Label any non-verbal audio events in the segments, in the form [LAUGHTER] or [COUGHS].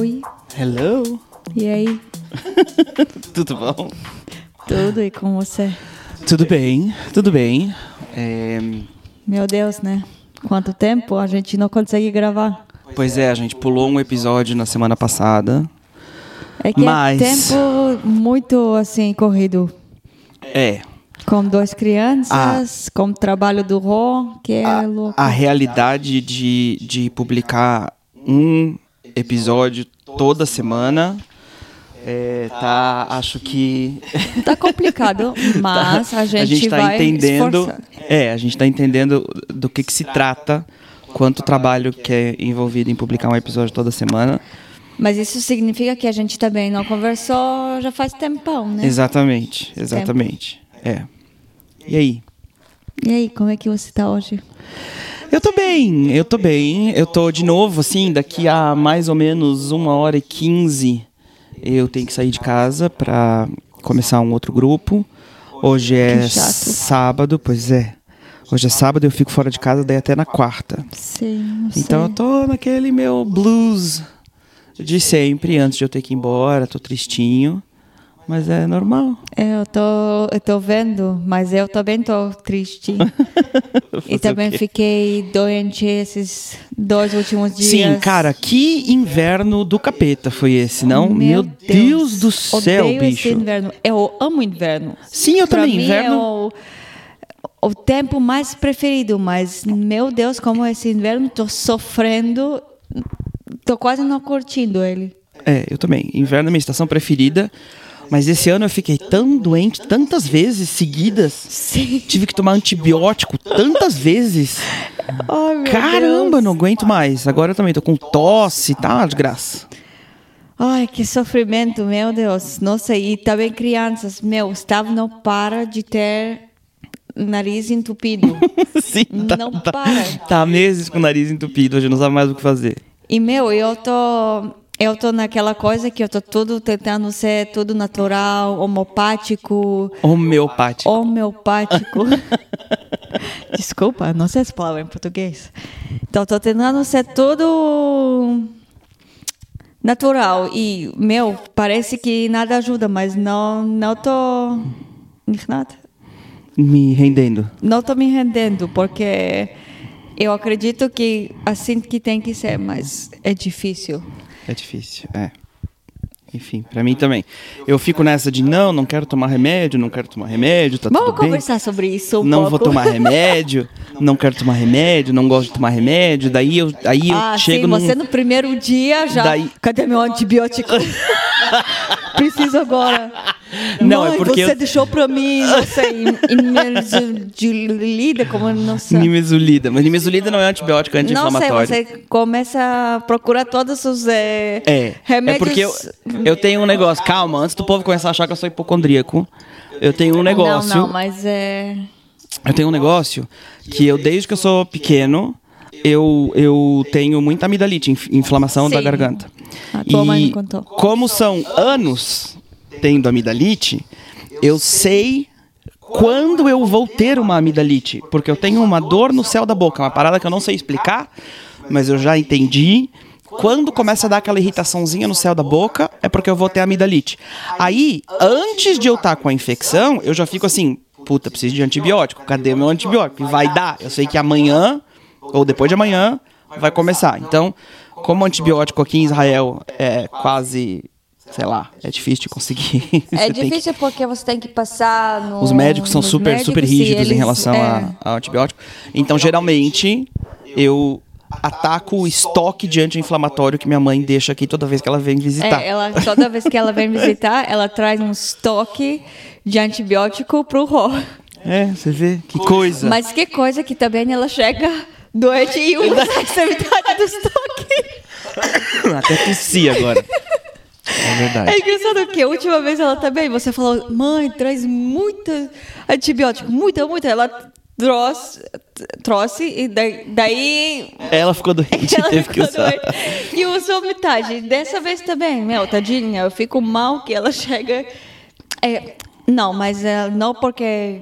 Oi, Hello. e aí? [LAUGHS] Tudo bom? Tudo e com você? Tudo bem, tudo bem. É, Meu Deus, né? Quanto tempo a gente não consegue gravar? pois é, a gente pulou um episódio na semana passada. É que Mas- é tempo muito assim corrido. É, Com duas crianças, com o trabalho do Rô, que é louco. a realidade de, de publicar um episódio toda semana é, tá, acho que [LAUGHS] Tá complicado, mas a gente, tá vai entendendo, esforçar. é, a gente tá entendendo do que que se trata, quanto trabalho que é envolvido em publicar um episódio toda semana. Mas isso significa que a gente também não conversou já faz tempão, né? Exatamente, exatamente. É. E aí? E aí, como é que você tá hoje? Eu tô bem, eu tô bem. Eu tô de novo, assim, daqui a mais ou menos uma hora e quinze eu tenho que sair de casa pra começar um outro grupo. Hoje é sábado, pois é. Hoje é sábado, eu fico fora de casa daí até na quarta. Sim, sei. Então eu tô naquele meu blues de sempre, antes de eu ter que ir embora, tô tristinho. Mas é normal. É, Eu tô, eu tô vendo, mas eu também tô triste. [LAUGHS] E também fiquei doente esses dois últimos dias. Sim, cara, que inverno do capeta foi esse, não? Meu, Deus. do céu, Odeio bicho. Esse inverno. Eu amo inverno. Sim, eu Pra também. mim Inverno. é o, o tempo mais preferido, mas meu Deus, como esse inverno tô sofrendo, tô quase não curtindo ele. É, eu também. Inverno é minha estação preferida. Mas esse ano eu fiquei tão doente tantas vezes seguidas. Sim. Tive que tomar antibiótico tantas vezes. Meu Caramba, Deus. não aguento mais. Agora eu também tô com tosse, tá uma desgraça. Ai, que sofrimento, meu Deus. Nossa, e também crianças, meu, Gustavo não para de ter nariz entupido. [LAUGHS] Sim, tá, Não tá, para. Tá há meses com o nariz entupido, hoje não sabe mais o que fazer. E, meu, eu tô... Eu tô naquela coisa que eu tô tudo tentando ser tudo natural, homopático, Homeopático. homeopático. [LAUGHS] Desculpa, não sei essa palavra em português. Então, tô tentando ser tudo natural. E, meu, parece que nada ajuda, mas não, não tô... Nada. Me rendendo. Não tô me rendendo, porque eu acredito que assim que tem que ser, mas é difícil. É difícil, é. Enfim, pra mim também. Eu fico nessa de não, não quero tomar remédio, não quero tomar remédio, tá Vamos tudo bem. conversar sobre isso um não pouco. vou tomar remédio, [LAUGHS] não quero tomar remédio, não gosto de tomar remédio. Daí eu, aí eu Ah, chego sim, num... você no primeiro dia já. Daí- Cadê meu antibiótico? [LAUGHS] Preciso agora. Não, é Mãe, porque você eu- deixou pra mim, não sei, [LAUGHS] imerzulida, como não sei. Nimesulida. Mas nimesulida não é antibiótico, é Não sei, anti-inflamatório. você começa a procurar todos os eh, É, é remédios. porque eu, eu tenho um negócio. Calma, antes do povo começar a achar que eu sou hipocondríaco, eu tenho um negócio. Não, não, mas é. Eu tenho um negócio que eu, desde que eu sou pequeno, eu, eu tenho muita amidalite, inf- inflamação da Sim. garganta. A tua mãe me e contou. como são anos tendo amidalite, eu sei quando eu vou ter uma amidalite, porque eu tenho uma dor no céu da boca, uma parada que eu não sei explicar, mas eu já entendi. Quando começa a dar aquela irritaçãozinha no céu da boca, é porque eu vou ter amidalite. Aí, antes de eu estar com a infecção, eu já fico assim, puta, preciso de antibiótico. Cadê meu antibiótico? Vai dar. Eu sei que amanhã ou depois de amanhã vai começar. Então, como antibiótico aqui em Israel é quase, sei lá, é difícil de conseguir. [LAUGHS] É tem que- difícil porque você tem que passar no. os médicos são super, médicos super rígidos em eles- relação é. a, ao antibiótico. Então, geralmente, eu ataco o estoque de anti-inflamatório que minha mãe deixa aqui toda vez que ela vem visitar. É, ela, toda vez que ela vem [LAUGHS] visitar, ela traz um estoque de antibiótico pro Rô. É, você vê? Que coisa. Mas que coisa que também ela chega doente e usa [LAUGHS] essa metade do estoque. Até tossi agora. É verdade. É engraçado que a última vez ela também, você falou, mãe, traz muito antibiótico, muita, muita. Ela trouxe, trouxe e daí, daí Ela ficou doente, [LAUGHS] ela teve que ficou usar. doente. E usou metade. Dessa vez também, meu, tadinha, eu fico mal que ela [LAUGHS] chega. É, não, mas é, não porque.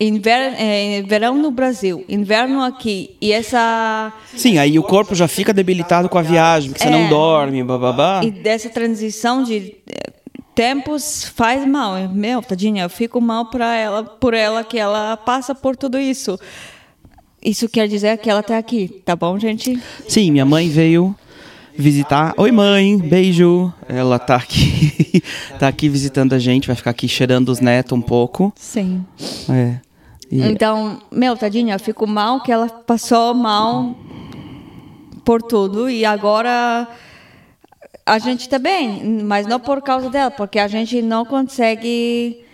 É, inverno, é, verão no Brasil, inverno aqui. E essa. Sim, aí o corpo já fica debilitado com a viagem, porque você É. não dorme, bababá. E dessa transição de eh, tempos faz mal. Meu, tadinha, eu fico mal para ela, por ela que ela passa por tudo isso. Isso quer dizer que ela tá aqui, tá bom, gente? Sim, minha mãe veio visitar. Oi, mãe, beijo. Ela tá aqui, [LAUGHS] tá aqui visitando a gente, vai ficar aqui cheirando os netos um pouco. Sim. É. E- Então, meu, tadinha, eu fico mal que ela passou mal por tudo e agora a gente tá bem, mas não por causa dela, porque a gente não consegue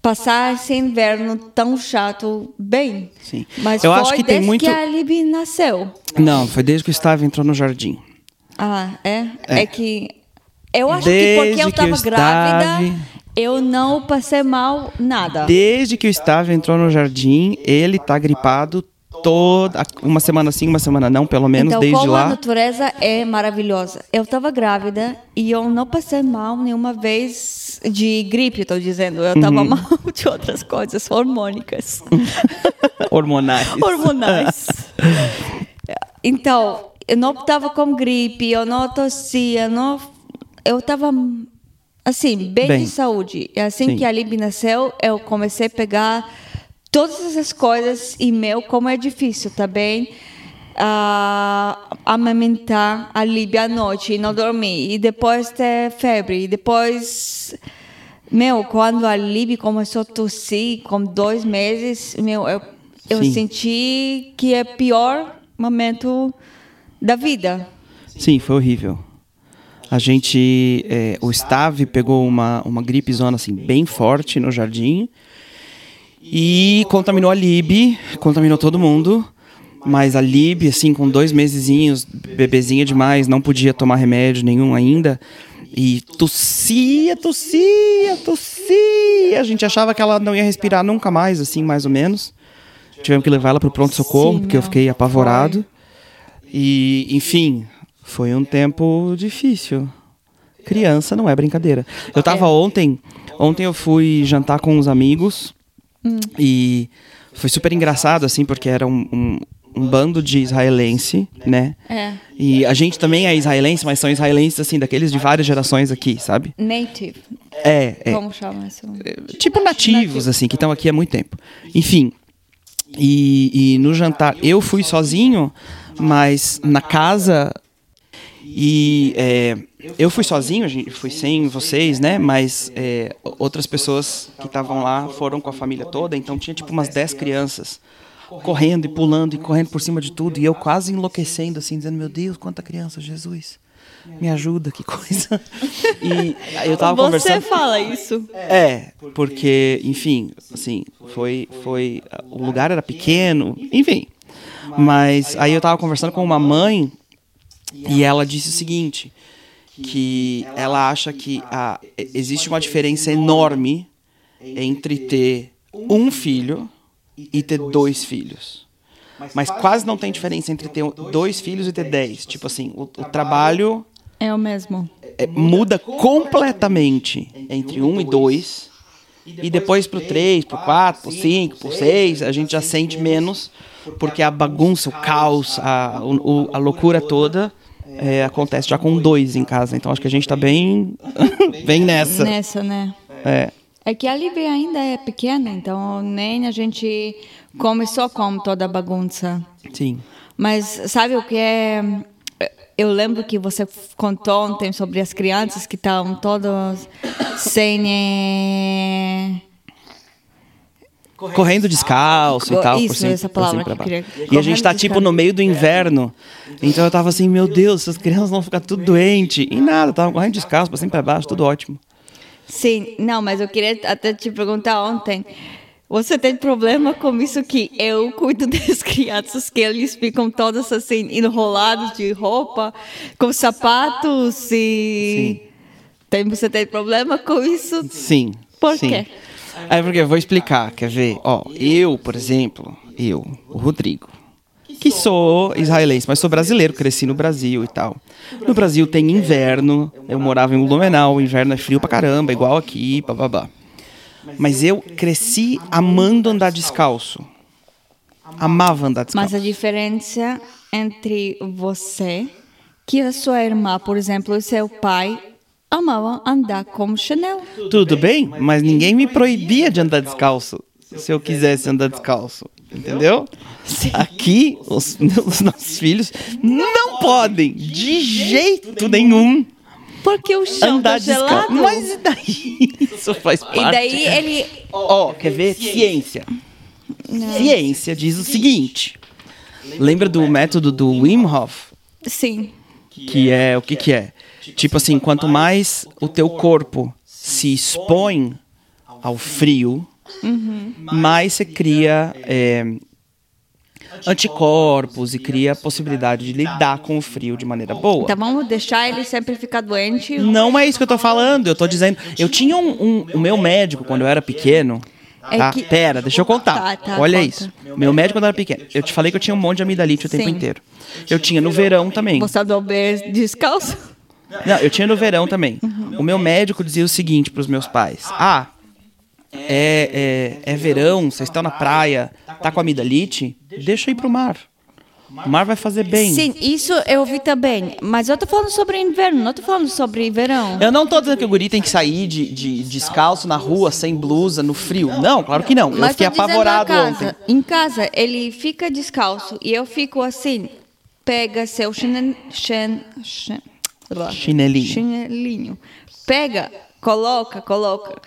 passar esse inverno tão chato bem. Sim. Mas Eu foi acho que tem desde muito- que a Libby nasceu. Não, foi desde que o Estava entrou no jardim. Ah, é? É. É, que eu acho Desde que porque eu estava grávida, eu não passei mal nada. Desde que o Estava entrou no jardim, ele tá gripado toda uma semana sim, uma semana não, pelo menos então, desde como a lá. natureza é maravilhosa. Eu estava grávida e eu não passei mal nenhuma vez de gripe, estou dizendo. Eu estava Uhum. mal de outras coisas hormônicas. [LAUGHS] Hormonais. hormonais. Então, eu não estava com gripe, eu não tossia, não, eu estava assim, bem, Bem. de saúde. E assim Sim. que a Lib nasceu, eu comecei a pegar todas essas coisas e meu, como é difícil também a amamentar a Lib à noite e não dormir. E depois ter febre. E depois meu, quando a Lib começou a tossir com dois meses, meu, eu, eu Sim. senti que é o pior momento da vida. Sim, foi horrível. A gente, é, o Stave pegou uma, uma gripezona assim bem forte no jardim e contaminou a Lib, contaminou todo mundo. Mas a Lib, assim, com dois mesezinhos, bebezinha demais, não podia tomar remédio nenhum ainda. E tossia, tossia, tossia. A gente achava que ela não ia respirar nunca mais, assim, mais ou menos. Tivemos que levar ela para o pronto-socorro, porque eu fiquei apavorado. E, enfim, foi um tempo difícil. Criança não é brincadeira. Eu tava ontem, ontem eu fui jantar com uns amigos e foi super engraçado, assim, porque era um, um, um bando de israelense, né? É. E a gente também é israelense, mas são israelenses, assim, daqueles de várias gerações aqui, sabe? Native. É, é Como chama isso? tipo nativos, assim, que estão aqui há muito tempo. Enfim. E, e no jantar, eu fui sozinho, mas na casa. E é, eu fui sozinho, a gente fui sem vocês, né? Mas é, outras pessoas que estavam lá foram com a família toda, então tinha tipo umas 10 crianças correndo e pulando e correndo por cima de tudo. E eu quase enlouquecendo, assim, dizendo: Meu Deus, quanta criança, Jesus. Me ajuda, que coisa. [LAUGHS] E eu tava Você conversando. fala isso. É, porque, enfim, assim, foi, foi, o lugar era pequeno, enfim. Mas aí eu tava conversando com uma mãe e ela disse o seguinte, que ela acha que a, existe uma diferença enorme entre ter um filho e ter dois filhos. Mas quase não tem diferença entre ter dois filhos e ter dez. Tipo assim, o, o trabalho É o mesmo. é, muda completamente entre um e dois. E depois pro três, pro quatro, pro cinco, pro seis, a gente já sente menos, porque a bagunça, o caos, a, o- o- a loucura toda é, acontece já com dois em casa. Então acho que a gente tá bem, [LAUGHS] bem nessa. Nessa, né? É, É que a Libby ainda é pequena, então nem a gente começou com toda a bagunça. sim. Mas sabe o que é? Eu lembro que você contou ontem sobre as crianças que estavam todas sem. Correndo descalço e tal. Isso, por cima, essa por cima palavra que eu queria. E a gente tá tipo no meio do inverno. Então eu tava assim, meu Deus, essas crianças vão ficar tudo doente. E nada, tava correndo descalço, pra cima pra baixo, tudo ótimo. Sim, não, mas eu queria até te perguntar ontem. Você tem problema com isso que eu cuido [LAUGHS] das crianças que eles ficam todos assim enrolados de roupa, com sapatos e tem você tem problema com isso? Sim. Por sim. quê? É porque eu vou explicar, quer ver? Ó, eu, por exemplo, eu, o Rodrigo, que sou israelense, mas sou brasileiro, cresci no Brasil e tal. No Brasil tem inverno, eu morava em Blumenau, o inverno é frio pra caramba, igual aqui, bababá. Mas eu cresci amando andar descalço. Amava andar descalço. Mas a diferença entre você, que a sua irmã, por exemplo, e seu pai amavam andar com Chanel. Tudo bem, mas ninguém me proibia de andar descalço. Se eu quisesse andar descalço. Entendeu? Aqui, os, os nossos filhos não podem, de jeito nenhum, Porque o chão andar tá descalço. gelado. Mas e daí? [LAUGHS] Isso faz parte. E daí ele... Ó, quer ver? Ciência. Ciência diz o seguinte. Lembra do método do Wim Hof? Sim. Que é, o que que é? Tipo assim, quanto mais o teu corpo se expõe ao frio, mais você cria é, anticorpos e cria a possibilidade de lidar com o frio de maneira boa. Então vamos deixar ele sempre ficar doente. Não é isso que eu tô falando, eu tô dizendo. Eu tinha um, um- o meu médico quando eu era pequeno. É Tá? que- Pera, deixa eu contar. Tá, tá, Olha conta. isso. Meu médico quando eu era pequeno. Eu te falei que eu tinha um monte de amidalite o tempo Sim. inteiro. Eu tinha no verão também. Você dormir descalço? Não, eu tinha no verão também. O meu médico dizia o seguinte para os meus pais: Ah, é, é, é verão, vocês estão na praia, tá com amidalite? Deixa ir pro mar. O mar vai fazer bem. Sim, isso eu vi também. Mas eu tô falando sobre inverno, não tô falando sobre verão. Eu não tô dizendo que o guri tem que sair de, de descalço na rua, sem blusa, no frio. Não, claro que não. Eu Mas fiquei apavorado casa, ontem. Em casa, ele fica descalço e eu fico assim, pega seu chine, chen, chen, lá, Chinelinho. chinelinho. Pega, coloca, coloca.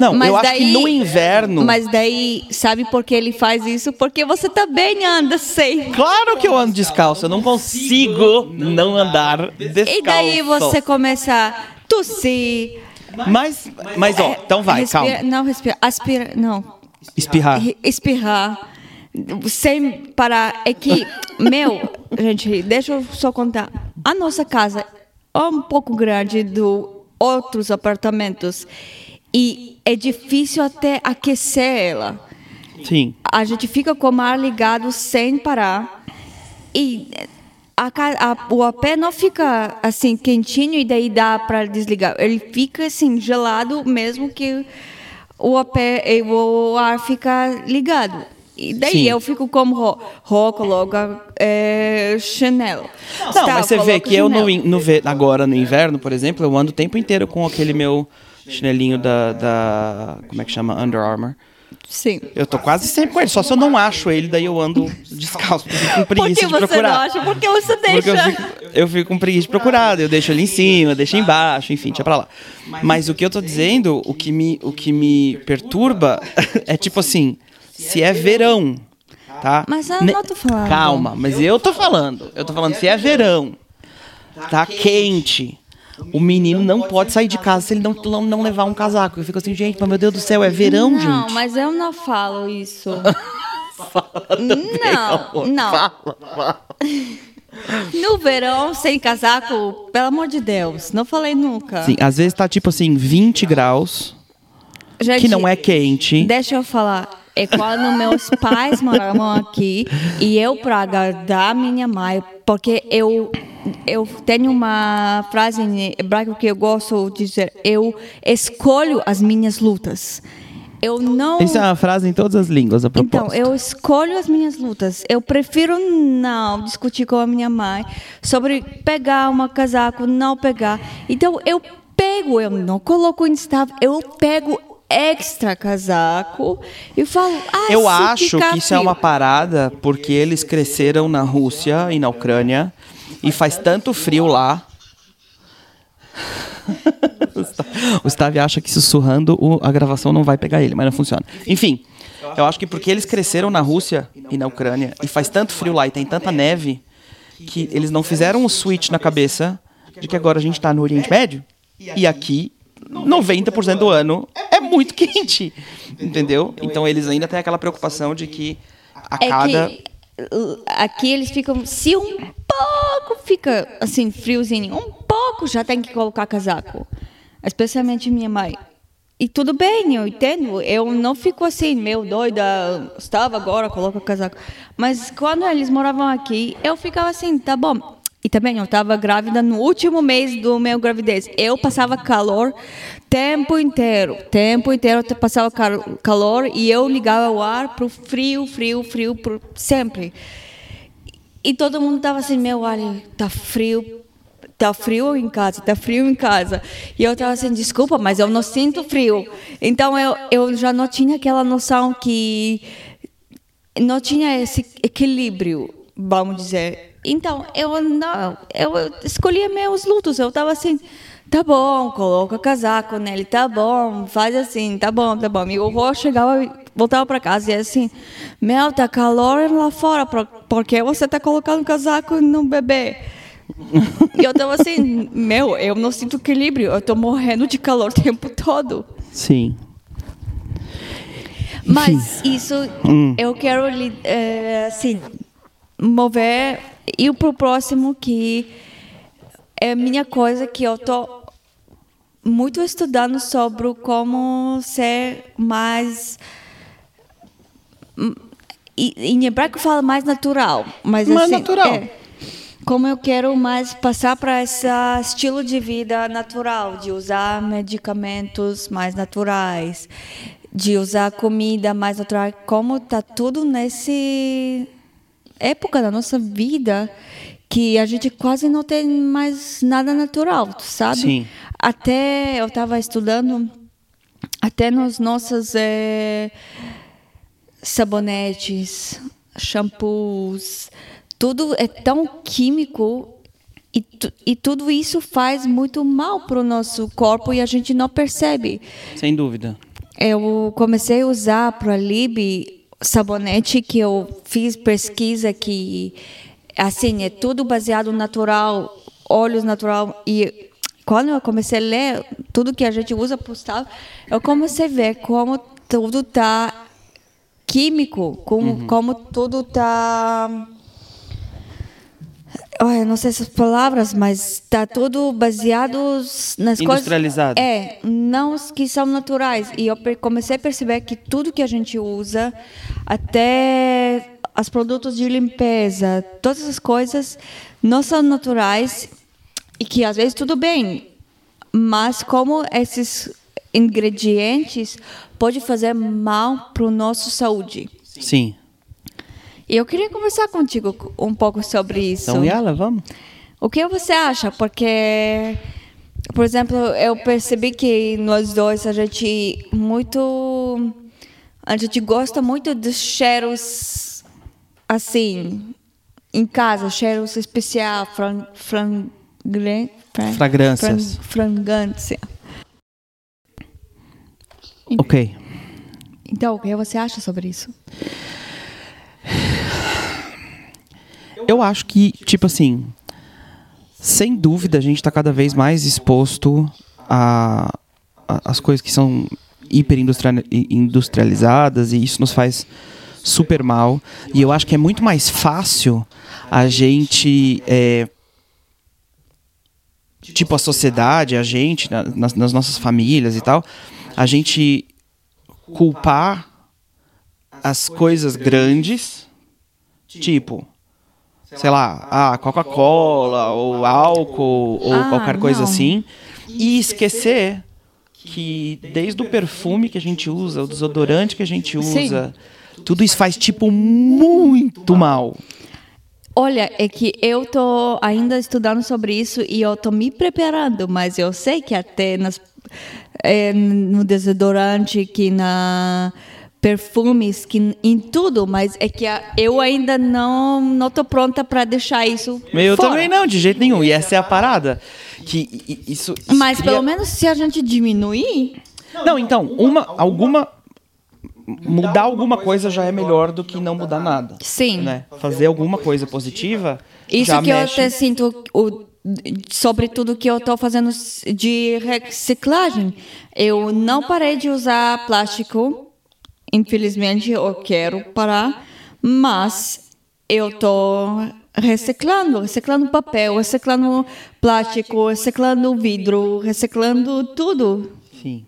Não, Mas eu acho daí- que no inverno. Mas daí, sabe por que ele faz isso? Porque você também anda sem. Claro que eu ando descalço, eu não consigo não andar descalço. E daí você começa a tossir. Mas, mas ó, então vai, respira, calma. Não, respira, aspira, não. Espirrar. Espirrar sem parar. É que, meu, gente, deixa eu só contar. A nossa casa é um pouco grande do outros apartamentos e é difícil até aquecer ela. Sim. A gente fica com o ar ligado sem parar e a, a- o AP não fica assim quentinho e daí dá para desligar. Ele fica assim gelado mesmo que o e o ar fica ligado. E daí Sim. eu fico como ro, ro coloca é, Chanel. Não, mas você vê que eu no, Chanel. in- no ve- agora no inverno, por exemplo, eu ando o tempo inteiro com aquele meu chinelinho da, da como é que chama? Under Armour. Sim. Eu tô quase sempre com ele, só se eu não acho ele, daí eu ando descalço, porque eu fico com Por preguiça que de você procurar. não acha? Porque você Porque deixa. eu fico, eu fico com preguiça de procurar, eu deixo ele em cima, deixo embaixo, enfim, deixa pra lá. Mas o que eu tô dizendo, o que me, o que me perturba [LAUGHS] é tipo assim, se é verão, tá? Mas eu não tô falando. Calma, mas eu tô falando. Eu tô falando, se é verão, tá quente, o menino não pode sair de casa se ele não, não, não levar um casaco. Eu fico assim, gente, mas meu Deus do céu, é verão, não, gente. mas eu não falo isso. [LAUGHS] Também, não, amor. não. Fala, fala. [LAUGHS] No verão, sem casaco, pelo amor de Deus, não falei nunca. Sim, às vezes tá tipo assim, 20 graus, Gente, que não é quente. Deixa eu falar. É quando meus pais moravam aqui e eu, para agradar minha mãe, porque eu, eu tenho uma frase em hebraico que eu gosto de dizer: eu escolho as minhas lutas. Eu não. Isso é uma frase em todas as línguas, a Então, propósito. eu escolho as minhas lutas. Eu prefiro não discutir com a minha mãe sobre pegar uma casaco, não pegar. Então, eu pego, eu não coloco instável, eu pego extra casaco e falo, ah, Eu acho que isso é uma parada porque eles cresceram na Rússia e na Ucrânia e faz tanto frio lá. [LAUGHS] o Stav acha que sussurrando o- a gravação não vai pegar ele, mas não funciona. Enfim, eu acho que porque eles cresceram na Rússia e na Ucrânia e faz tanto frio lá e tem tanta neve que eles não fizeram o switch na cabeça de que agora a gente está no Oriente Médio e aqui 90% do ano é muito quente, entendeu? Então eles ainda têm aquela preocupação de que a É cada que uh, aqui eles ficam, se um pouco fica assim friozinho, um pouco já tem que colocar casaco. Especialmente minha mãe. E tudo bem, eu entendo. Eu não fico assim, meu doida, estava agora, coloca casaco. Mas quando eles moravam aqui, eu ficava assim, tá bom. E também eu estava grávida no último mês do meu gravidez. Eu passava calor tempo inteiro, tempo inteiro passava cal- calor e eu ligava o ar pro frio, frio, frio, pro, sempre. E todo mundo tava assim, meu, olha, tá frio, tá frio em casa, tá frio em casa. E eu tava assim, desculpa, mas eu não sinto frio. Então eu, eu já não tinha aquela noção que não tinha esse equilíbrio, vamos dizer. Então eu não, eu escolhia meus lutos. Eu tava assim, tá bom, coloca casaco nele, tá bom, faz assim, tá bom, tá bom. Meu avô chegava, e voltava para casa e ia assim, meu, tá calor lá fora, por, por que você tá colocando casaco no bebê? E eu tava assim, meu, eu não sinto equilíbrio, eu tô morrendo de calor o tempo todo. Sim. Mas isso eu quero eh, assim mover ir pro próximo que é minha coisa que eu tô muito estudando sobre como ser mais em hebraico fala mais natural, mas Mais assim, natural. é, como eu quero mais passar para esse estilo de vida natural, de usar medicamentos mais naturais, de usar comida mais natural, como tá tudo nesse época da nossa vida que a gente quase não tem mais nada natural, tu sabe? Sim. Até eu estava estudando até nos nossos eh, sabonetes, shampoos, tudo é tão químico e, tu- e tudo isso faz muito mal para o nosso corpo e a gente não percebe. Sem dúvida. Eu comecei a usar para Lib sabonete que eu fiz pesquisa que assim é tudo baseado no natural, óleos natural e quando eu comecei a ler tudo que a gente usa para eu comecei a ver como tudo tá químico, como como tudo tá Ai, não sei essas palavras, mas está tudo baseado nas coisas. Industrializado. É, não os que são naturais. E eu comecei a perceber que tudo que a gente usa, até os produtos de limpeza, todas essas coisas não são naturais e que às vezes tudo bem, mas como esses ingredientes pode fazer mal para o nosso saúde. Sim. E eu queria conversar contigo um pouco sobre isso. Então, Yala, vamos? O que você acha? Porque, por exemplo, eu percebi que nós dois a gente muito a gente gosta muito dos cheiros assim em casa, cheiros especial, fran, frangre- fra- Fragrâncias. fran-. Ok. Então, o que você acha sobre isso? Eu acho que, tipo assim, sem dúvida a gente está cada vez mais exposto a, a- as coisas que são hiper industria- industrializadas e isso nos faz super mal. E eu acho que é muito mais fácil a gente. é, tipo, a sociedade, a gente, na- nas, nas nossas famílias e tal, a gente culpar as coisas grandes, tipo sei lá, ah, Coca-Cola, ou álcool, ou Ah, qualquer coisa não. assim, e esquecer que desde o perfume que a gente usa, o desodorante que a gente usa, tudo isso faz, tipo, muito mal. Olha, é que eu tô ainda estudando sobre isso e eu tô me preparando, mas eu sei que até nas, é, no desodorante, que na perfumes, que em tudo, mas é que a- eu ainda não não tô pronta para deixar isso Eu fora. também não, de jeito nenhum. E essa é a parada. Que isso. isso Mas cria- pelo menos se a gente diminuir, Não, então, uma, alguma. Mudar alguma coisa já é melhor do que não mudar nada. Sim. Né? Fazer alguma coisa positiva. Isso já que eu mexe. até sinto, o, sobre tudo que eu estou fazendo de reciclagem. Eu não parei de usar plástico, infelizmente eu quero parar, mas eu estou reciclando, reciclando papel, reciclando plástico, reciclando vidro, reciclando tudo. Sim.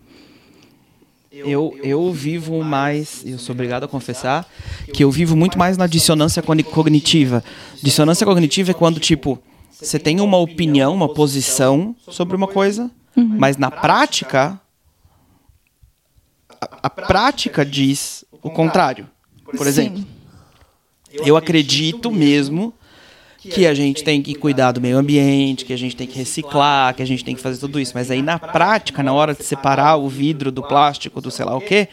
Eu, eu vivo mais, eu sou obrigado a confessar, que eu vivo muito mais na dissonância cogni- cognitiva. Dissonância cognitiva é quando, tipo, você tem uma opinião, uma posição sobre uma coisa, mas na prática, a, a prática diz o contrário. Por exemplo, Sim. eu acredito mesmo que a gente tem que cuidar do meio ambiente, que a gente tem que reciclar, que a gente tem que fazer tudo isso. Mas aí na prática, na hora de separar o vidro do plástico, do sei lá o quê,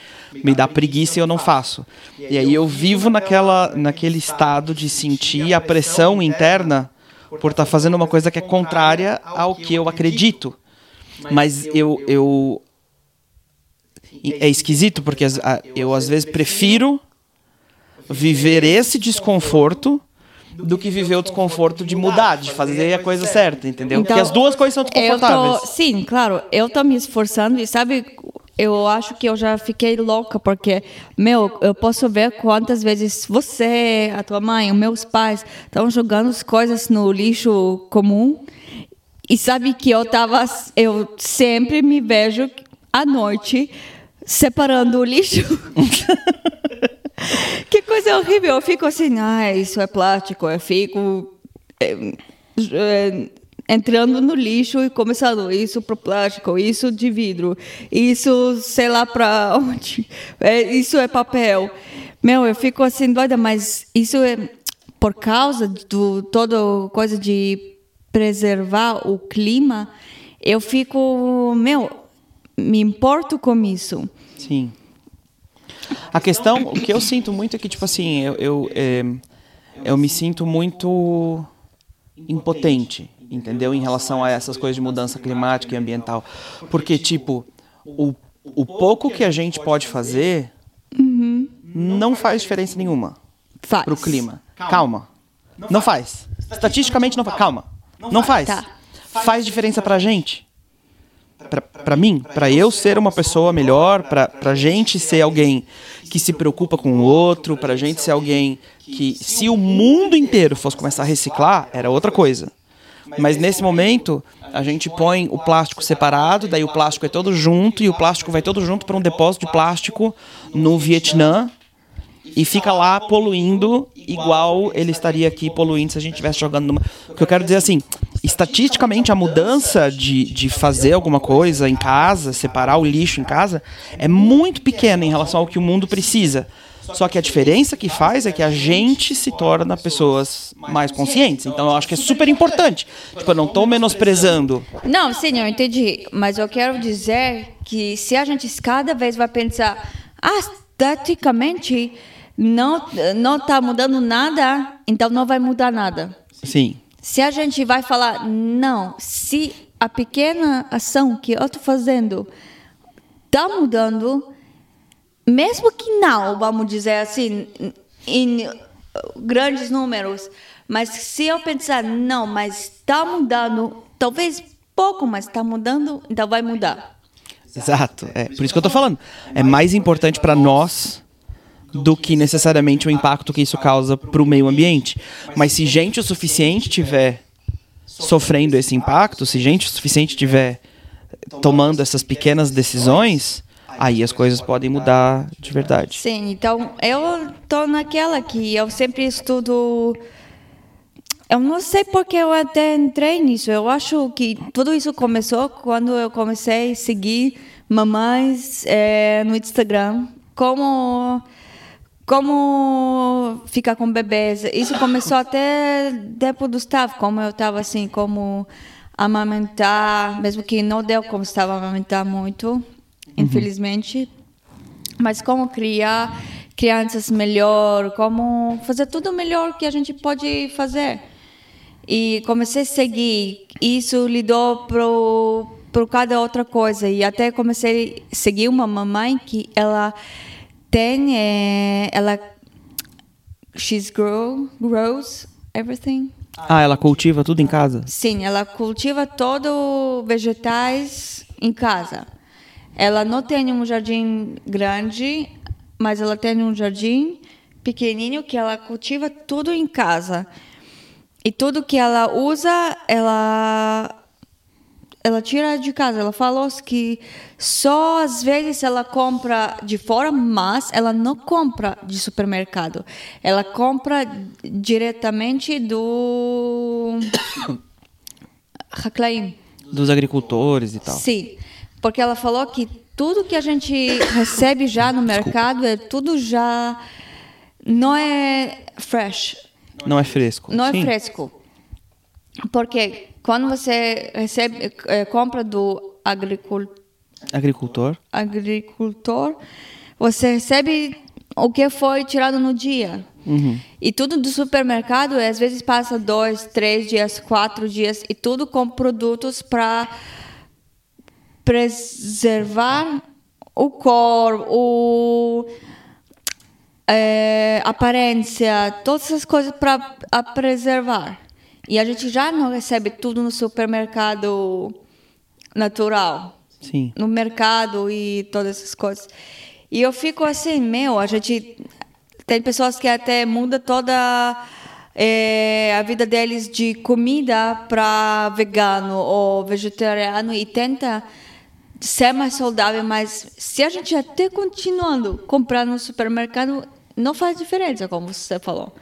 me dá preguiça e eu não faço. E aí eu vivo naquela, naquele estado de sentir a pressão interna por estar fazendo uma coisa que é contrária ao que eu acredito. Mas eu, eu é esquisito porque eu às vezes prefiro viver esse desconforto do que viver o desconforto de mudar, de fazer a coisa certa, entendeu? porque as duas coisas são Então, eu desconfortáveis. tô, sim, claro, eu tô me esforçando e sabe, eu acho que eu já fiquei louca porque, meu, eu posso ver quantas vezes você, a tua mãe, os meus pais estão jogando as coisas no lixo comum e sabe que eu tava, eu sempre me vejo à noite separando o lixo. [LAUGHS] [LAUGHS] Que coisa horrível. Eu fico assim, ah, isso é plástico. Eu fico eh, eh, entrando no lixo e começando isso pro plástico, isso de vidro, isso sei lá para [LAUGHS] onde, É, isso é papel. Meu, eu fico assim doida, mas isso é por causa do toda coisa de preservar o clima. Eu fico, meu, me importo com isso. Sim. A questão, o que eu sinto muito é que, tipo assim, eu, eu, é, eu me sinto muito impotente, entendeu? Em relação a essas coisas de mudança climática e ambiental. Porque, tipo, o, o pouco que a gente pode fazer não faz diferença nenhuma Faz. pro clima. Calma. Não faz. Estatisticamente não faz. Calma. Não faz. Tá. Faz diferença pra gente. Pra mim, pra eu ser uma pessoa melhor, pra, pra gente ser alguém que se preocupa com o outro, pra gente ser alguém que, se o mundo inteiro fosse começar a reciclar, era outra coisa. Mas nesse momento, a gente põe o plástico separado, daí o plástico é todo junto e o plástico vai todo junto para um depósito de plástico no Vietnã e fica lá poluindo igual ele estaria aqui poluindo se a gente estivesse jogando numa. O que eu quero dizer assim, estatisticamente a mudança de, de fazer alguma coisa em casa, separar o lixo em casa, é muito pequena em relação ao que o mundo precisa. Só que a diferença que faz é que a gente se torna pessoas mais conscientes. Então eu acho que é super importante. Tipo, eu não estou menosprezando. Não, sim, eu entendi. Mas eu quero dizer que se a gente cada vez vai pensar, ah, estaticamente não não está mudando nada, então não vai mudar nada. Sim. Se a gente vai falar, não, se a pequena ação que eu estou fazendo está mudando, mesmo que não, vamos dizer assim, em grandes números, mas se eu pensar, não, mas está mudando, talvez pouco, mas está mudando, então vai mudar. Exato. É por isso que eu tô falando. É mais importante para nós do que necessariamente o impacto que isso causa para o meio ambiente. Mas se gente o suficiente tiver sofrendo esse impacto, se gente o suficiente tiver tomando essas pequenas decisões, aí as coisas podem mudar de verdade. Sim, então eu tô naquela que eu sempre estudo. Eu não sei porque eu até entrei nisso. Eu acho que tudo isso começou quando eu comecei a seguir mamães eh, no Instagram. Como como ficar com bebês. Isso começou até depois do Gustavo, como eu estava assim, como amamentar, mesmo que não deu como estava amamentar muito, infelizmente mas como criar crianças melhor, como fazer tudo melhor que a gente pode fazer. E comecei a seguir, isso lidou pro por cada outra coisa e até comecei a seguir uma mamãe que ela tem eh, ela she's grow grows everything Ah, ela cultiva tudo em casa? Sim, ela cultiva todo vegetais em casa. Ela não tem um jardim grande, mas ela tem um jardim pequenininho que ela cultiva tudo em casa. E tudo que ela usa, ela ela tira de casa. Ela falou que só às vezes ela compra de fora, mas ela não compra de supermercado. Ela compra diretamente do [COUGHS] Haclaim. Dos agricultores e tal. Sim, porque ela falou que tudo que a gente recebe já no mercado é tudo já não é fresh, Não é fresco. não Sim. é fresco. Porque quando você recebe eh, compra do agricul- Agricultor. agricultor, você recebe o que foi tirado no dia. Uhum. E tudo do supermercado, às vezes passa dois, três dias, quatro dias, e tudo com produtos para preservar o cor, o é, aparência, todas essas coisas para preservar. E a gente já não recebe tudo no supermercado natural Sim. no mercado e todas essas coisas. E eu fico assim, meu, a gente tem pessoas que até muda toda eh, a vida deles de comida para vegano ou vegetariano e tenta ser mais saudável, mas se a gente até continuando comprando no supermercado, não faz diferença, como você falou.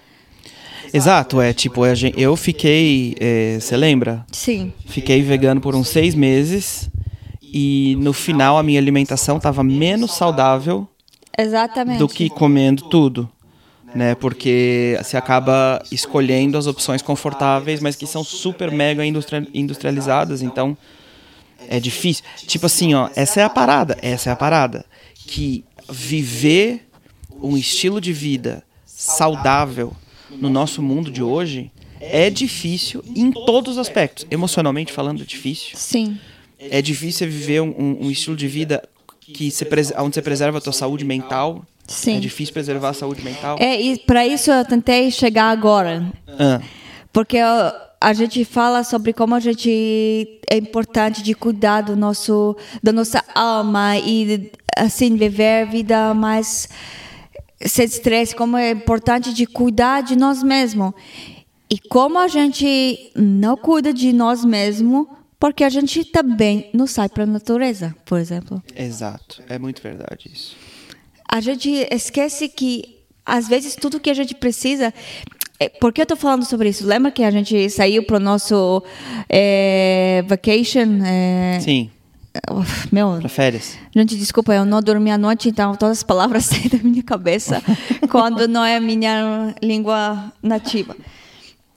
Exato, é tipo, eu fiquei. é, Você lembra? Sim, Fiquei vegano por uns seis meses e no final a minha alimentação estava menos saudável exatamente. do que comendo tudo. Né, porque você acaba escolhendo as opções confortáveis, mas que são super mega industria- industrializadas, então é difícil. Tipo assim, ó, essa é a parada, essa é a parada. Que viver um estilo de vida saudável no nosso mundo de hoje é difícil em todos os aspectos. Emocionalmente falando, é difícil. Sim, É difícil viver um, um- estilo de vida que pres- onde você preserva a tua saúde mental. Sim. É difícil preservar a saúde mental. é, e para isso eu tentei chegar agora. Ah, Porque a gente fala sobre como a gente é importante de cuidar do nosso, da nossa alma e assim viver a vida mais sem estresse, como é importante de cuidar de nós mesmos. E como a gente não cuida de nós mesmos, porque a gente também não sai para a natureza, por exemplo. exato. É muito verdade isso. A gente esquece que, às vezes, tudo que a gente precisa. é, Por que eu estou falando sobre isso? Lembra que a gente saiu para o nosso é, vacation? é, Sim, meu, para férias. gente, desculpa, eu não dormi à noite, então todas as palavras [LAUGHS] saem da minha cabeça [LAUGHS] quando não é a minha língua nativa.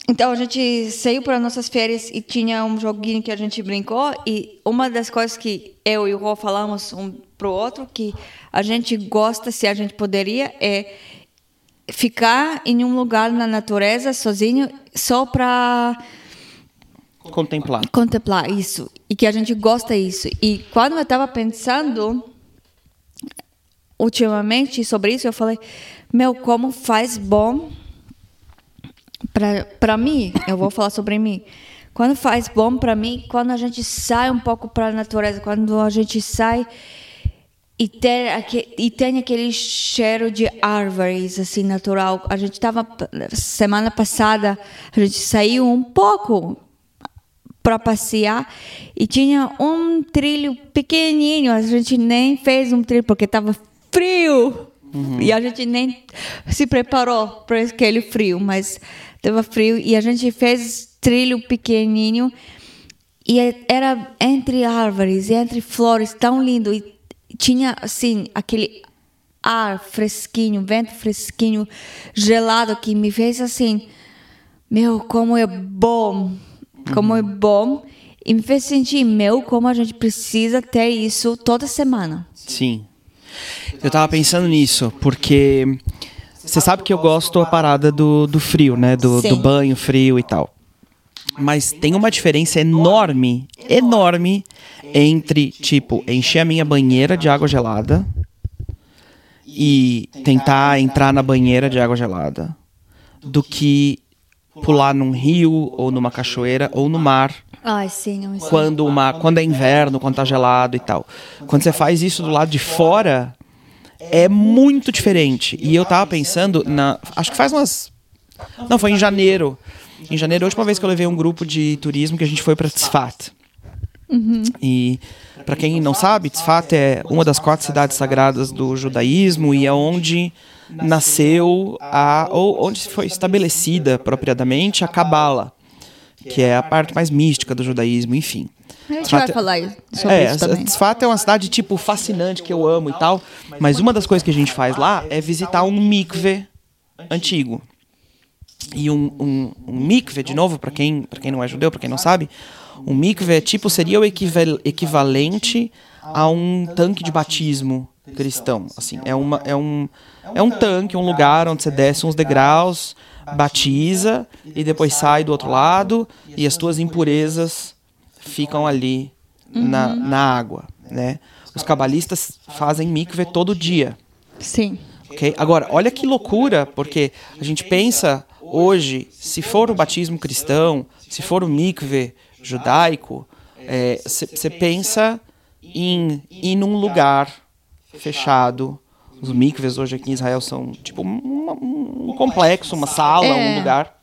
Então a gente saiu para nossas férias e tinha um joguinho que a gente brincou e uma das coisas que eu e o Rô falamos um pro outro que a gente gosta se a gente poderia é ficar em um lugar na natureza sozinho só para Contemplar. contemplar isso e que a gente gosta disso. E quando eu estava pensando ultimamente sobre isso, eu falei, meu, como faz bom para mim, eu vou falar sobre mim. Quando faz bom para mim, quando a gente sai um pouco para a natureza, quando a gente sai e ter aque- e tem aquele cheiro de árvores assim natural. A gente estava semana passada, a gente saiu um pouco para passear. E tinha um trilho pequenininho. A gente nem fez um trilho porque estava frio. E a gente nem se preparou para aquele frio, mas estava frio. E a gente fez trilho pequenininho. E é- era entre árvores, entre flores, tão lindo. E tinha assim aquele ar fresquinho, vento fresquinho, gelado que me fez assim, meu, como é bom, como é bom. E me fez sentir, meu, como a gente precisa ter isso toda semana. Sim. Eu tava pensando nisso, porque você sabe que eu gosto a parada do, do frio, né? Do, do banho frio e tal. Mas tem uma diferença enorme, enorme, entre, tipo, encher a minha banheira de água gelada e tentar entrar na banheira de água gelada do que pular num rio ou numa cachoeira ou no mar Ai, sim, eu quando uma quando é inverno, quando tá gelado e tal. Quando você faz isso do lado de fora, é muito diferente. E eu tava pensando na, acho que faz umas Não, foi em janeiro. Em janeiro, a última vez que eu levei um grupo de turismo que a gente foi para Tzfat. E para quem não sabe, Tzfat é uma das quatro cidades sagradas do judaísmo e é onde nasceu a ou onde foi estabelecida propriamente a Cabala, que é a parte mais mística do judaísmo, enfim. A gente Tzfat- vai falar sobre é, isso também. Tzfat é uma cidade, tipo, fascinante, que eu amo e tal. Mas uma das coisas que a gente faz lá é visitar um mikve antigo. E um, um, um mikve, de novo, para quem, pra quem não é judeu, para quem não sabe, um mikve é tipo, seria o equival- equivalente a um tanque de batismo cristão. Assim, é, uma, é, um, é um tanque, um lugar onde você desce uns degraus, batiza e depois sai do outro lado e as tuas impurezas ficam ali na, na água, né? Os cabalistas fazem mikve todo dia, Sim. ok? Agora, olha que loucura, porque a gente pensa hoje, se for o batismo cristão, se for o mikve judaico, você pensa em ir num lugar fechado. Os mikves hoje aqui em Israel são tipo um, um complexo, uma sala, É. um lugar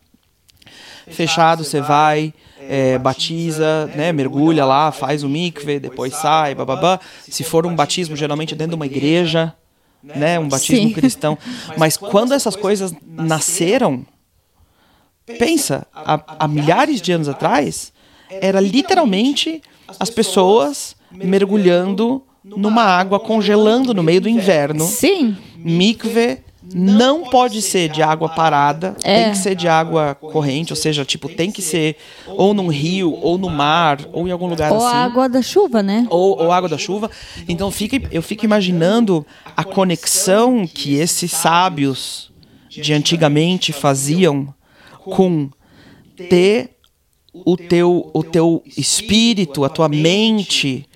fechado, você vai, é, batiza, né, mergulha lá, faz o mikve, depois sai, bababá. Se for um batismo, geralmente é dentro de uma igreja, né, um batismo Sim. cristão. [LAUGHS] Mas quando essas coisas nasceram, pensa, há, há milhares de anos atrás, era literalmente as pessoas mergulhando numa água congelando no meio do inverno. Sim. Mikve não pode ser de água parada, É. tem que ser de água corrente, ou seja, tipo, tem que ser ou num rio, ou no mar, ou em algum lugar Ou assim. a água da chuva, né? Ou, ou água da chuva. Então fica, eu fico imaginando a conexão que esses sábios de antigamente faziam com ter o teu, o teu espírito, a tua mente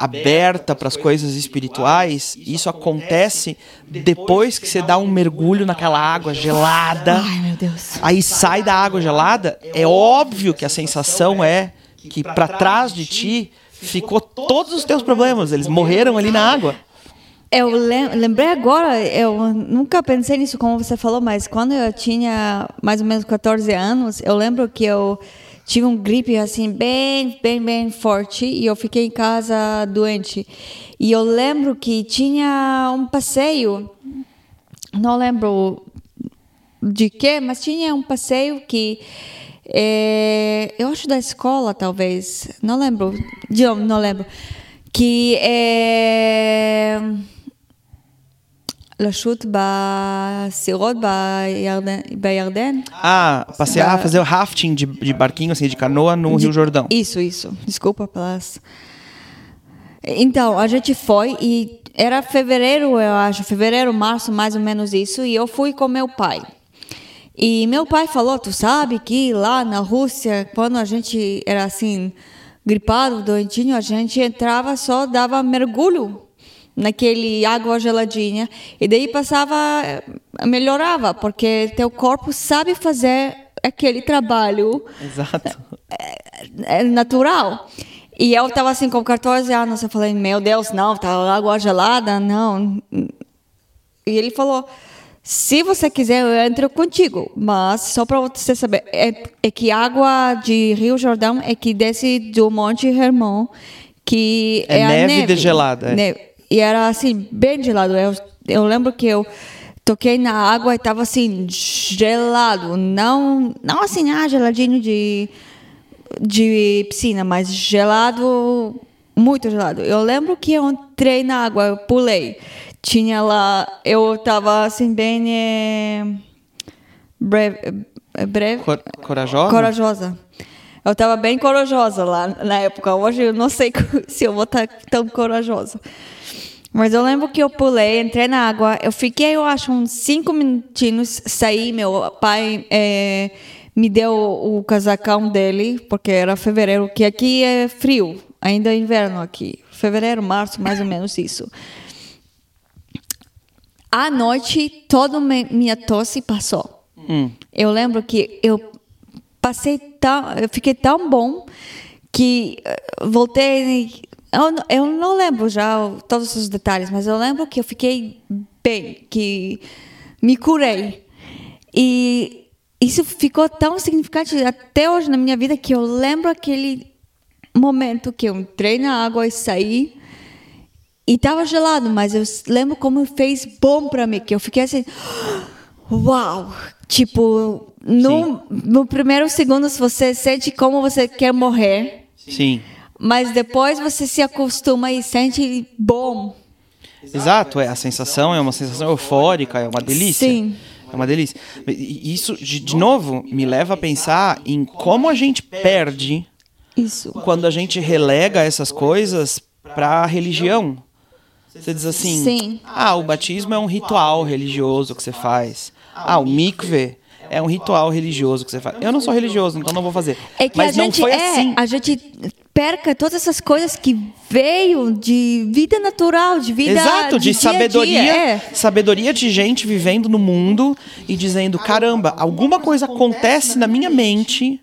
aberta para as coisas espirituais. Isso acontece depois que você dá um mergulho naquela água gelada. Ai, meu Deus. Aí sai da água gelada, é óbvio que a sensação é que para trás de ti ficou todos os teus problemas, eles morreram ali na água. Eu lem- lembrei agora, eu nunca pensei nisso como você falou, mas quando eu tinha mais ou menos 14 anos, eu lembro que eu tive um gripe assim bem, bem, bem forte e eu fiquei em casa doente. E eu lembro que tinha um passeio, não lembro de quê, mas tinha um passeio que é, eu acho da escola talvez, não lembro, de não lembro, que é לשוט בסירות בירדן, בירדן. Ah, passear, fazer o rafting de, de barquinho, assim, de canoa no Rio Jordão. Isso, isso. Desculpa pelas. Então, a gente foi e era fevereiro, eu acho, fevereiro, março, mais ou menos isso, e eu fui com meu pai. E meu pai falou, tu sabe que lá na Rússia, quando a gente era assim, gripado, doentinho, a gente entrava só, dava mergulho naquele água geladinha e daí passava, melhorava, porque teu corpo sabe fazer aquele trabalho Exato. é natural. E eu estava assim com 14 anos, eu falei, meu Deus, não, tá água gelada, não. E ele falou, se você quiser, eu entro contigo, mas só para você saber, é, é que água de Rio Jordão é que desce do Monte Hermon, que É é, neve neve. degelada, é. Neve. E era assim, bem gelado. Eu, eu lembro que eu toquei na água e estava assim, gelado. Não, não assim, ah, geladinho de, de piscina, mas gelado, muito gelado. Eu lembro que eu entrei na água, eu pulei. Tinha lá, eu estava assim, bem. eh, breve. eh, breve Cor- corajosa? corajosa. Eu estava bem corajosa lá na época. Hoje eu não sei [LAUGHS] se eu vou estar tão corajosa. Mas eu lembro que eu pulei, entrei na água. Eu fiquei, eu acho, uns cinco minutinhos. Saí, meu pai eh, me deu o casacão dele, porque era fevereiro, que aqui é frio, ainda é inverno aqui. Fevereiro, março, mais ou menos isso. À noite, toda minha tosse passou. Hum. Eu lembro que eu passei tão, eu fiquei tão bom que eh, voltei. Eu, não- eu não lembro já todos os detalhes, mas eu lembro que eu fiquei bem, que me curei. E isso ficou tão significante até hoje na minha vida que eu lembro aquele momento que eu entrei na água e saí. E estava gelado, mas eu lembro como fez bom para mim, que eu fiquei assim, uau! Tipo, no, no primeiro segundo, se você sente como você quer morrer, Sim. Mas depois você se acostuma e sente bom. Exato, é a sensação é uma sensação eufórica, é uma delícia. Sim. É uma delícia. E Isso, de, de novo, me leva a pensar em como a gente perde Isso. quando a gente relega essas coisas para a religião. Você diz assim: Sim. ah, o batismo é um ritual religioso que você faz. Ah, o mikve é um ritual religioso que você faz. Eu não sou religioso, então não vou fazer. É que Mas a não gente foi é, assim. a gente perca todas essas coisas que veio de vida natural, de vida Exato, de, dia a dia, sabedoria, é. sabedoria de gente vivendo no mundo e dizendo, caramba, alguma coisa acontece na minha mente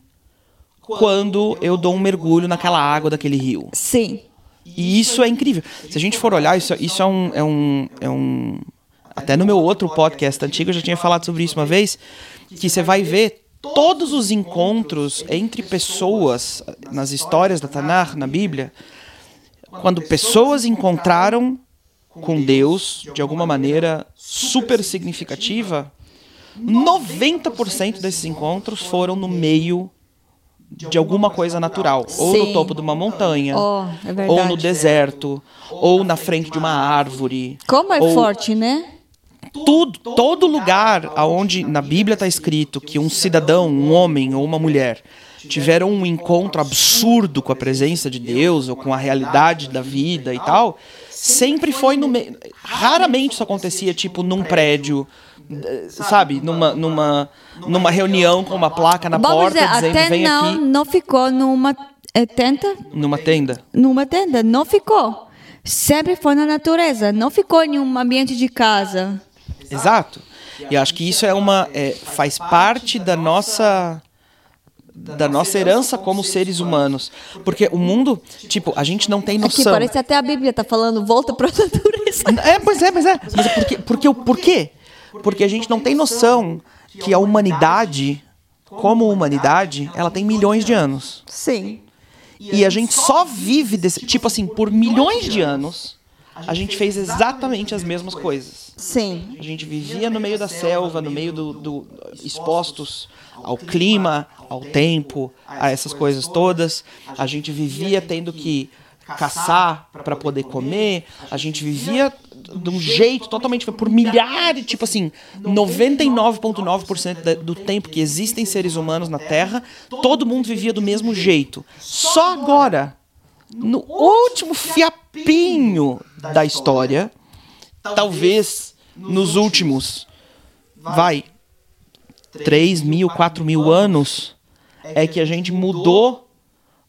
quando eu dou um mergulho naquela água daquele rio. Sim. E isso é incrível. Se a gente for olhar, isso, isso é, um, é, um, é um. Até no meu outro podcast antigo eu já tinha falado sobre isso uma vez. Que você vai ver todos os encontros entre pessoas nas histórias da Tanakh, na Bíblia, quando pessoas encontraram com Deus de alguma maneira super significativa, 90% desses encontros foram no meio de alguma coisa natural, ou no Sim. topo de uma montanha, Oh, é ou no deserto, ou na frente de uma árvore. Como é ou forte, né? Tudo, todo lugar aonde na Bíblia está escrito que um cidadão, um homem ou uma mulher tiveram um encontro absurdo com a presença de Deus ou com a realidade da vida e tal, sempre foi no meio. Raramente isso acontecia tipo num prédio, sabe, numa numa numa reunião com uma placa na Vamos porta dizer, dizendo até vem não, aqui não ficou numa é, tenda, numa tenda. numa tenda, não ficou. Sempre foi na natureza, não ficou em um ambiente de casa. Exato. E acho que isso é uma é, faz parte da nossa da nossa herança como seres humanos, porque o mundo, tipo, a gente não tem Aqui noção. parece até a Bíblia tá falando volta para a natureza. É, pois é, pois é. Mas é porque, por quê? Porque a gente não tem noção que a humanidade, como humanidade, ela tem milhões de anos. Sim. E a gente só vive desse. Tipo assim, por milhões de anos, a gente fez exatamente as mesmas coisas. Sim. A gente vivia no meio da selva, no meio do, do expostos ao clima, ao tempo, a essas coisas todas. A gente vivia tendo que caçar para poder comer. A gente vivia de um jeito totalmente por milhares, tipo assim, 99.9% da- do tempo que existem seres humanos na Terra, todo mundo vivia do mesmo jeito. Só agora, no último fiapinho da história, talvez nos últimos, vai, 3 mil, 4 mil anos, é que a gente mudou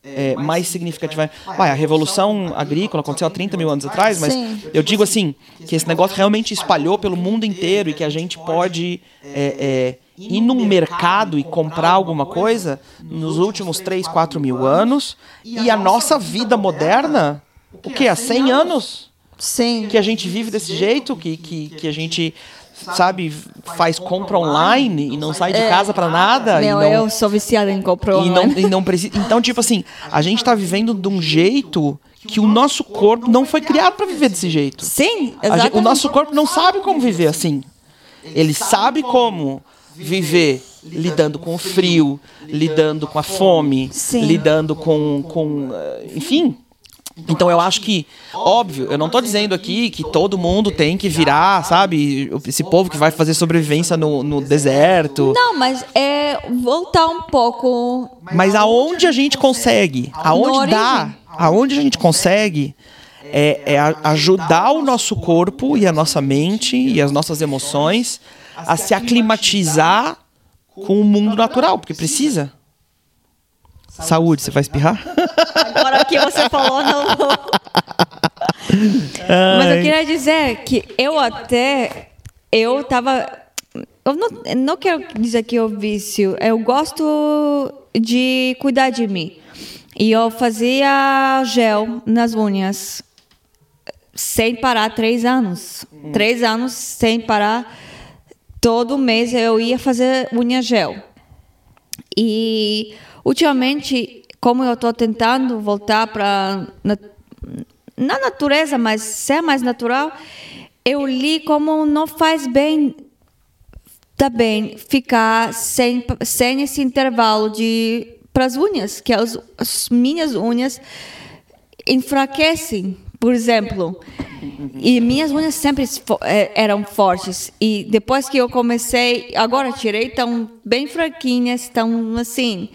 é, mais significativamente. Vai, a Revolução Agrícola aconteceu há 30 mil anos atrás, mas Sim. eu digo assim, que esse negócio realmente espalhou pelo mundo inteiro e que a gente pode é, é, ir num mercado e comprar alguma coisa nos últimos 3, 4 mil anos e a nossa vida moderna, o que, há 100 anos? Sim. que a gente vive desse jeito, que, que, que a gente, sabe, faz compra online e não sai de casa pra nada. E não, eu sou viciada em comprar e não, online. e não precisa. Então, tipo assim, a gente tá vivendo de um jeito que o nosso corpo não foi criado pra viver desse jeito. Sim, gente- exatamente. o nosso corpo não sabe como viver assim. Ele sabe como viver lidando com o frio, lidando com a fome, Sim. lidando com, com eh, enfim. Então eu acho que, óbvio, eu não tô dizendo aqui que todo mundo tem que virar, sabe, esse povo que vai fazer sobrevivência no, no deserto. Não, mas é voltar um pouco. Mas aonde a gente consegue, aonde dá, aonde a gente consegue é, é ajudar o nosso corpo e a nossa mente e as nossas emoções a se aclimatizar com o mundo natural, porque precisa. Saúde, você vai espirrar? Agora que você falou, não vou. Mas eu queria dizer que eu até. Eu tava. Eu não, não quero dizer que eu vício. Eu gosto de cuidar de mim. E eu fazia gel nas unhas sem parar três anos. Três anos sem parar. Todo mês eu ia fazer unha gel. E ultimamente, como eu estou tentando voltar para na, na natureza, mas ser mais natural, eu li como não faz bem também ficar sem, sem esse intervalo de para as unhas, que as, as minhas unhas enfraquecem. Por exemplo, e minhas unhas sempre eh, eram fortes. E depois que eu comecei, agora tirei, estão bem fraquinhas, estão assim.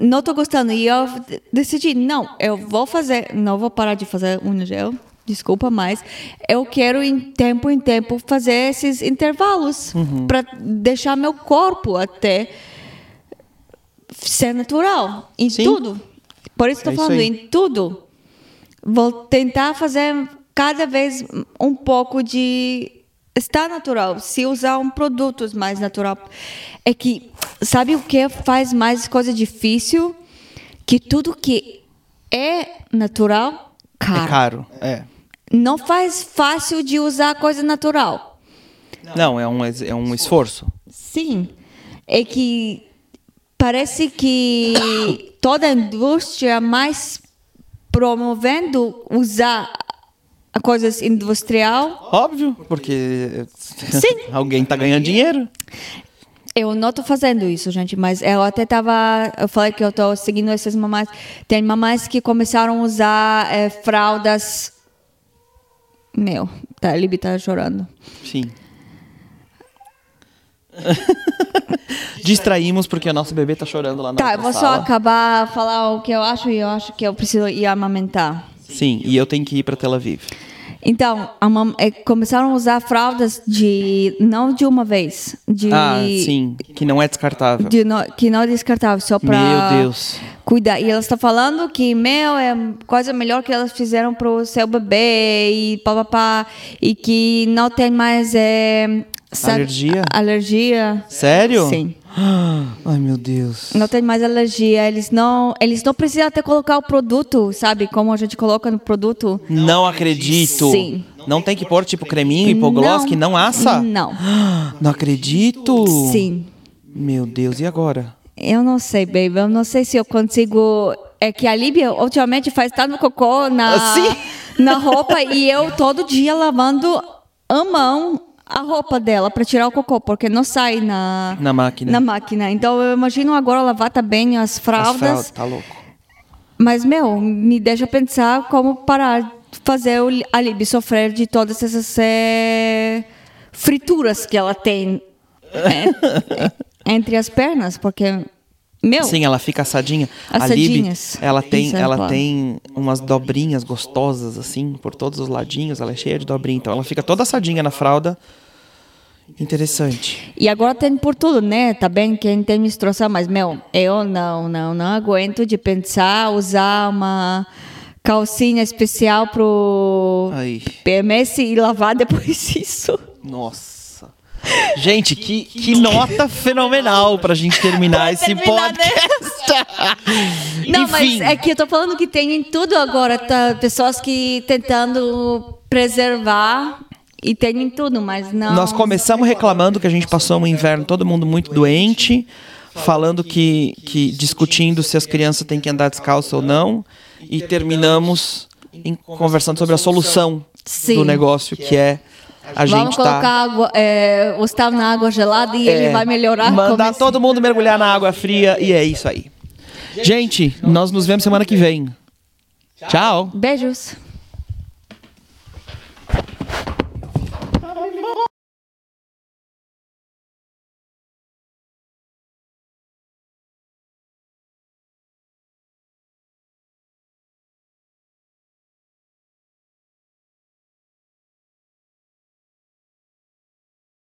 Não estou gostando. E eu decidi, não, eu vou fazer, não vou parar de fazer unha gel, desculpa, mas eu quero em tempo em tempo fazer esses intervalos para deixar meu corpo até ser natural em Sim. tudo. Por isso estou É isso falando aí. em tudo. Vou tentar fazer cada vez um pouco de estar natural. Se usar um produto mais natural, é que sabe o que faz mais coisa difícil? Que tudo que é natural, caro. É caro. É. Não faz fácil de usar coisa natural. Não, é um, é um esforço. Sim, é que parece que [COUGHS] toda a indústria mais promovendo usar coisas industrial. Óbvio, porque Sim. [LAUGHS] alguém tá ganhando dinheiro. Eu não estou fazendo isso, gente, mas eu até tava, eu falei que eu estou seguindo essas mamães. Tem mamães que começaram a usar eh, fraldas. Meu, tá, a Libby tá chorando. Sim. [LAUGHS] Distraímos porque a nossa bebê tá chorando lá na Tá, eu vou só acabar falar o que eu acho e eu acho que eu preciso ir amamentar. Sim, e eu tenho que ir pra Tel Aviv. Então, a mam- é, começaram a usar fraldas de não de uma vez, de Ah, sim, que não é descartável. de no- que não é descartável só para Meu Deus. cuidar. E elas estão falando que meu é coisa melhor que elas fizeram pro seu bebê e papapá e que não tem mais é, sabe, Alergia? Alergia. Sério? Sim. Ai, meu Deus. Não tem mais alergia. Eles não, eles não precisam até colocar o produto, sabe? Como a gente coloca no produto. Não acredito. Sim. Não tem que pôr tipo creminho, hipogloss que não assa? Não. Não acredito. Sim. Meu Deus, e agora? Eu não sei, baby. Eu não sei se eu consigo. É que a Líbia ultimamente faz tanto cocô na, Ah, sim? na roupa e eu todo dia lavando a mão a roupa dela para tirar o cocô, porque não sai na, Na máquina. na máquina. Então eu imagino agora lavar também as As fraldas. fraldas, tá louco. Mas, meu, me deixa pensar como parar de fazer a Libby sofrer de todas essas eh, frituras que ela tem eh, [LAUGHS] entre as pernas, porque, meu, Sim, ela fica assadinha. A Lib, Assadinhas. ela tem, Isso, é ela tem umas dobrinhas gostosas assim por todos os ladinhos. Ela é cheia de dobrinha, então ela fica toda assadinha na fralda. Interessante. e agora tem por tudo, né? Tá bem quem tem menstruação, mas, meu, eu não, não, não aguento de pensar usar uma calcinha especial pro Ai, PMS e lavar [LAUGHS] depois disso. nossa. Gente, que, que nota [LAUGHS] fenomenal pra gente terminar esse terminar, né? podcast. [LAUGHS] Não, Enfim, mas é que eu tô falando que tem em tudo agora, tá? Pessoas que tentando preservar e tem em tudo, mas não. Nós começamos reclamando que a gente passou um inverno todo mundo muito doente, falando que, que discutindo se as crianças têm que andar descalço ou não, e terminamos em- conversando sobre a solução Sim. do negócio, que é a Vamos gente colocar tá água, é, o Gustavo na água gelada e ele é, vai melhorar. mandar como- todo mundo mergulhar na água fria e é isso aí. Gente, nós nos vemos semana que vem. Tchau. Beijos.